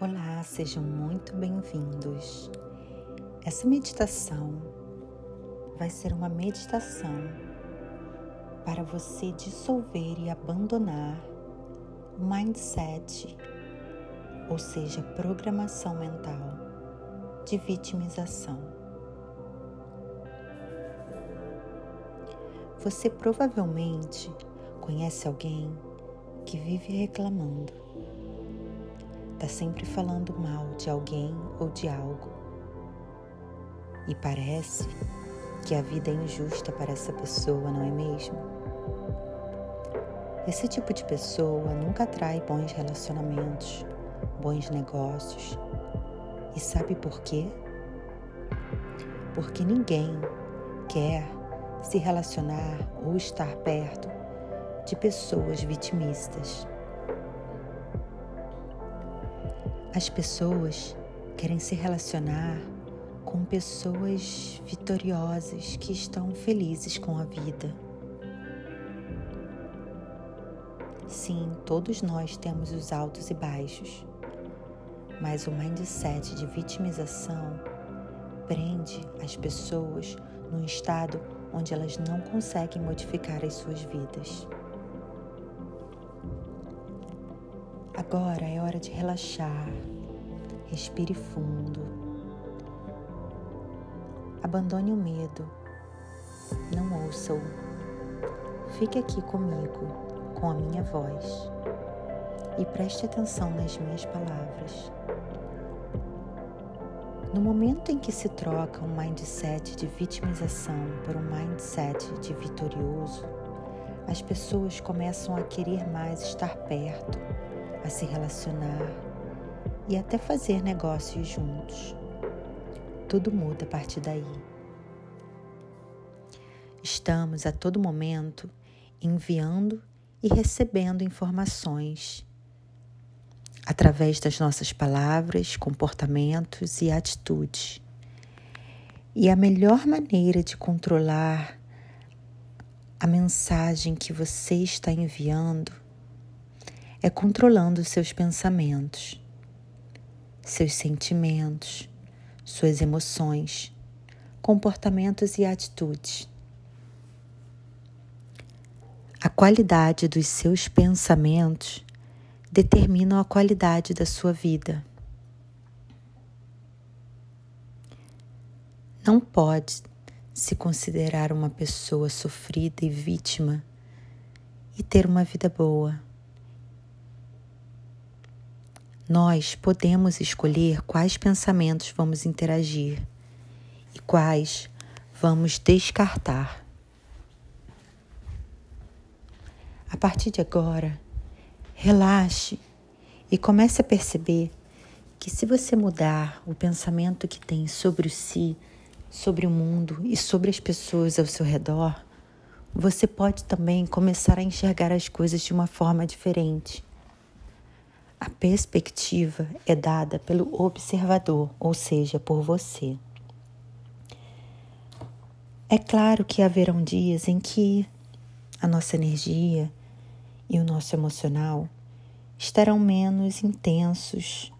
Olá, sejam muito bem-vindos. Essa meditação vai ser uma meditação para você dissolver e abandonar o mindset, ou seja, programação mental de vitimização. Você provavelmente conhece alguém que vive reclamando está sempre falando mal de alguém ou de algo. E parece que a vida é injusta para essa pessoa, não é mesmo? Esse tipo de pessoa nunca atrai bons relacionamentos, bons negócios. E sabe por quê? Porque ninguém quer se relacionar ou estar perto de pessoas vitimistas. As pessoas querem se relacionar com pessoas vitoriosas que estão felizes com a vida. Sim, todos nós temos os altos e baixos, mas o mindset de vitimização prende as pessoas num estado onde elas não conseguem modificar as suas vidas. Agora é hora de relaxar. Respire fundo. Abandone o medo. Não ouça-o. Fique aqui comigo, com a minha voz. E preste atenção nas minhas palavras. No momento em que se troca um mindset de vitimização por um mindset de vitorioso, as pessoas começam a querer mais estar perto, a se relacionar e até fazer negócios juntos. Tudo muda a partir daí. Estamos a todo momento enviando e recebendo informações através das nossas palavras, comportamentos e atitudes. E a melhor maneira de controlar a mensagem que você está enviando é controlando seus pensamentos, seus sentimentos, suas emoções, comportamentos e atitudes. A qualidade dos seus pensamentos determina a qualidade da sua vida. Não pode se considerar uma pessoa sofrida e vítima e ter uma vida boa. Nós podemos escolher quais pensamentos vamos interagir e quais vamos descartar. A partir de agora, relaxe e comece a perceber que se você mudar o pensamento que tem sobre si, sobre o mundo e sobre as pessoas ao seu redor, você pode também começar a enxergar as coisas de uma forma diferente. A perspectiva é dada pelo observador, ou seja, por você. É claro que haverão dias em que a nossa energia e o nosso emocional estarão menos intensos,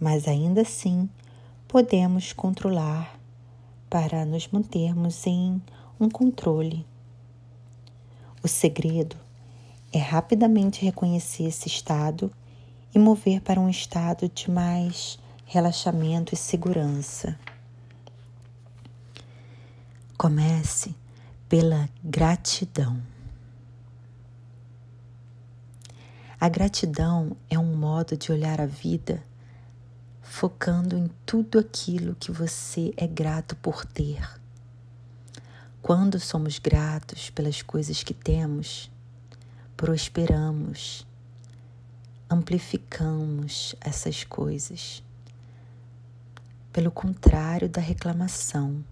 mas ainda assim podemos controlar para nos mantermos em um controle. O segredo é rapidamente reconhecer esse estado e mover para um estado de mais relaxamento e segurança. Comece pela gratidão. A gratidão é um modo de olhar a vida focando em tudo aquilo que você é grato por ter. Quando somos gratos pelas coisas que temos, prosperamos amplificamos essas coisas. Pelo contrário da reclamação,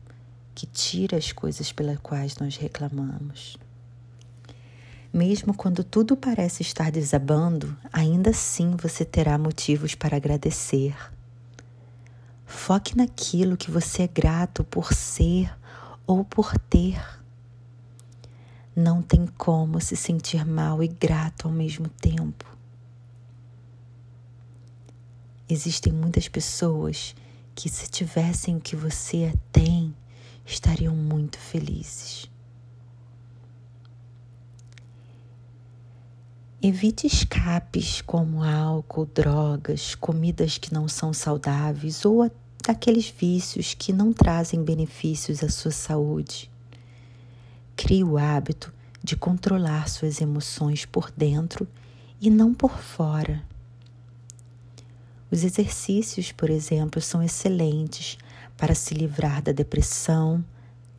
que tira as coisas pelas quais nós reclamamos. Mesmo quando tudo parece estar desabando, ainda assim você terá motivos para agradecer. Foque naquilo que você é grato por ser ou por ter. Não tem como se sentir mal e grato ao mesmo tempo. Existem muitas pessoas que, se tivessem o que você tem, estariam muito felizes. Evite escapes como álcool, drogas, comidas que não são saudáveis ou aqueles vícios que não trazem benefícios à sua saúde. Crie o hábito de controlar suas emoções por dentro e não por fora. Os exercícios, por exemplo, são excelentes para se livrar da depressão,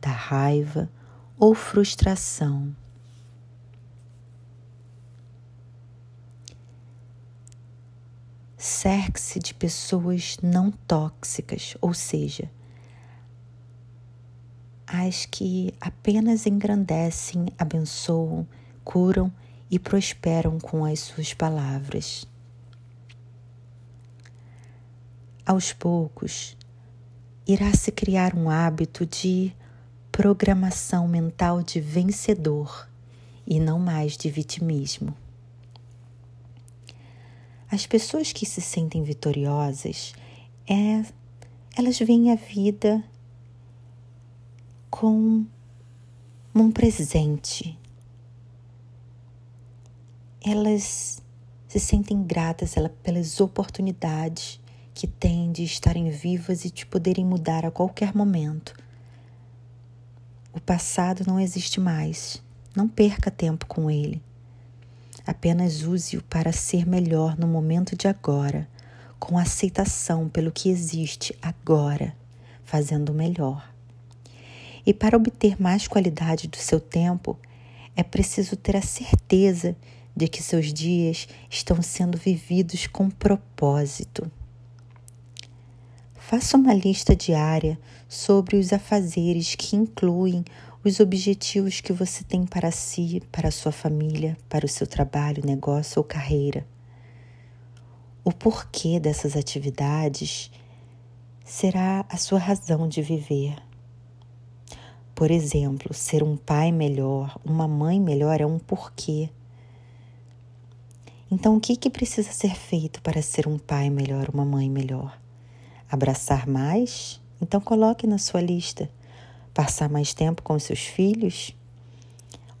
da raiva ou frustração. Cerque-se de pessoas não tóxicas, ou seja, as que apenas engrandecem, abençoam, curam e prosperam com as suas palavras. Aos poucos, irá se criar um hábito de programação mental de vencedor e não mais de vitimismo. As pessoas que se sentem vitoriosas, é, elas veem a vida com um presente. Elas se sentem gratas pelas oportunidades que têm de estarem vivas e de poderem mudar a qualquer momento. O passado não existe mais. Não perca tempo com ele. Apenas use-o para ser melhor no momento de agora, com aceitação pelo que existe agora, fazendo melhor. E para obter mais qualidade do seu tempo, é preciso ter a certeza de que seus dias estão sendo vividos com propósito. Faça uma lista diária sobre os afazeres que incluem os objetivos que você tem para si, para a sua família, para o seu trabalho, negócio ou carreira. O porquê dessas atividades será a sua razão de viver. Por exemplo, ser um pai melhor, uma mãe melhor é um porquê. Então, o que, que precisa ser feito para ser um pai melhor, uma mãe melhor? Abraçar mais? Então, coloque na sua lista passar mais tempo com seus filhos,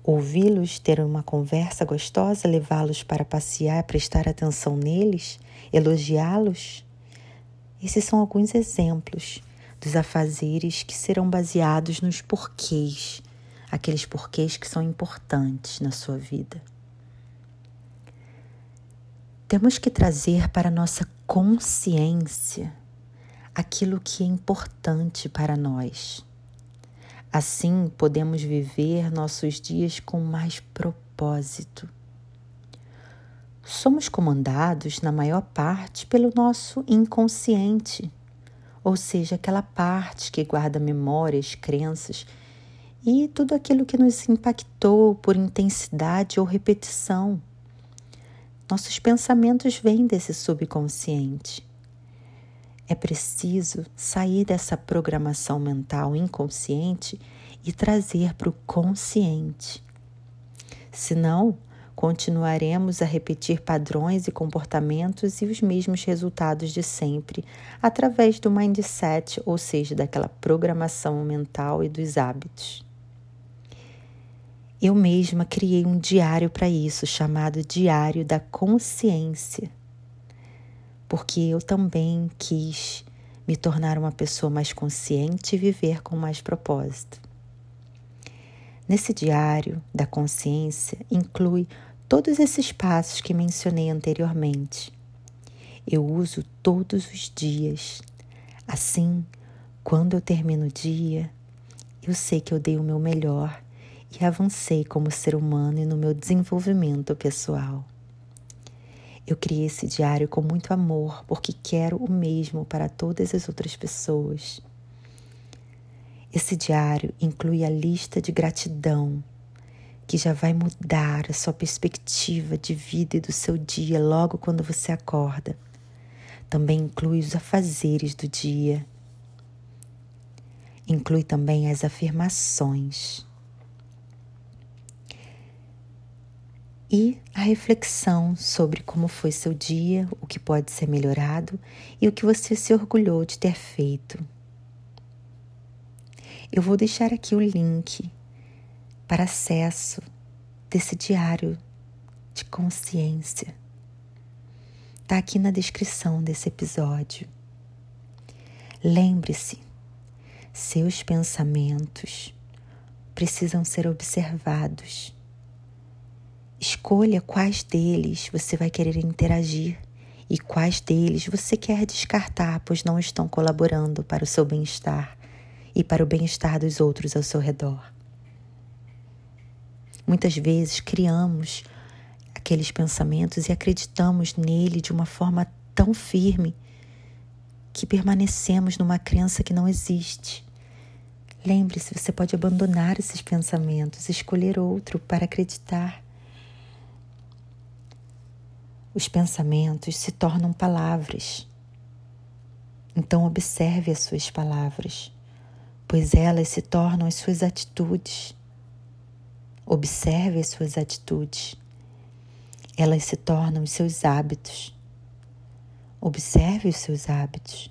ouvi-los, ter uma conversa gostosa, levá-los para passear, prestar atenção neles, elogiá-los. Esses são alguns exemplos dos afazeres que serão baseados nos porquês, aqueles porquês que são importantes na sua vida. Temos que trazer para nossa consciência aquilo que é importante para nós. Assim, podemos viver nossos dias com mais propósito. Somos comandados, na maior parte, pelo nosso inconsciente, ou seja, aquela parte que guarda memórias, crenças e tudo aquilo que nos impactou por intensidade ou repetição. Nossos pensamentos vêm desse subconsciente. É preciso sair dessa programação mental inconsciente e trazer para o consciente. Senão, continuaremos a repetir padrões e comportamentos e os mesmos resultados de sempre, através do mindset, ou seja, daquela programação mental e dos hábitos. Eu mesma criei um diário para isso, chamado Diário da Consciência porque eu também quis me tornar uma pessoa mais consciente e viver com mais propósito. Nesse diário da consciência inclui todos esses passos que mencionei anteriormente. Eu uso todos os dias. Assim, quando eu termino o dia, eu sei que eu dei o meu melhor e avancei como ser humano e no meu desenvolvimento pessoal. Eu criei esse diário com muito amor, porque quero o mesmo para todas as outras pessoas. Esse diário inclui a lista de gratidão, que já vai mudar a sua perspectiva de vida e do seu dia logo quando você acorda. Também inclui os afazeres do dia. Inclui também as afirmações. E a reflexão sobre como foi seu dia, o que pode ser melhorado e o que você se orgulhou de ter feito. Eu vou deixar aqui o link para acesso desse diário de consciência. Está aqui na descrição desse episódio. Lembre-se, seus pensamentos precisam ser observados Escolha quais deles você vai querer interagir e quais deles você quer descartar, pois não estão colaborando para o seu bem-estar e para o bem-estar dos outros ao seu redor. Muitas vezes criamos aqueles pensamentos e acreditamos nele de uma forma tão firme que permanecemos numa crença que não existe. Lembre-se, você pode abandonar esses pensamentos, escolher outro para acreditar. Os pensamentos se tornam palavras. Então, observe as suas palavras, pois elas se tornam as suas atitudes. Observe as suas atitudes. Elas se tornam os seus hábitos. Observe os seus hábitos.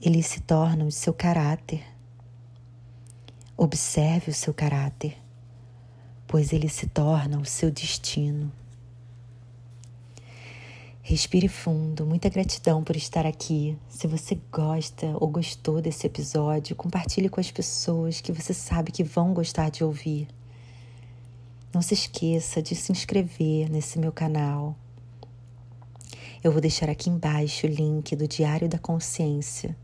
Eles se tornam o seu caráter. Observe o seu caráter, pois ele se torna o seu destino. Respire fundo, muita gratidão por estar aqui. Se você gosta ou gostou desse episódio, compartilhe com as pessoas que você sabe que vão gostar de ouvir. Não se esqueça de se inscrever nesse meu canal. Eu vou deixar aqui embaixo o link do Diário da Consciência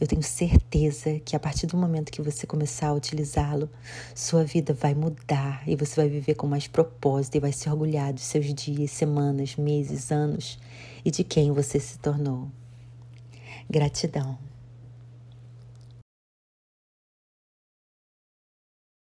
eu tenho certeza que a partir do momento que você começar a utilizá-lo, sua vida vai mudar e você vai viver com mais propósito e vai se orgulhar dos seus dias, semanas, meses, anos e de quem você se tornou. Gratidão.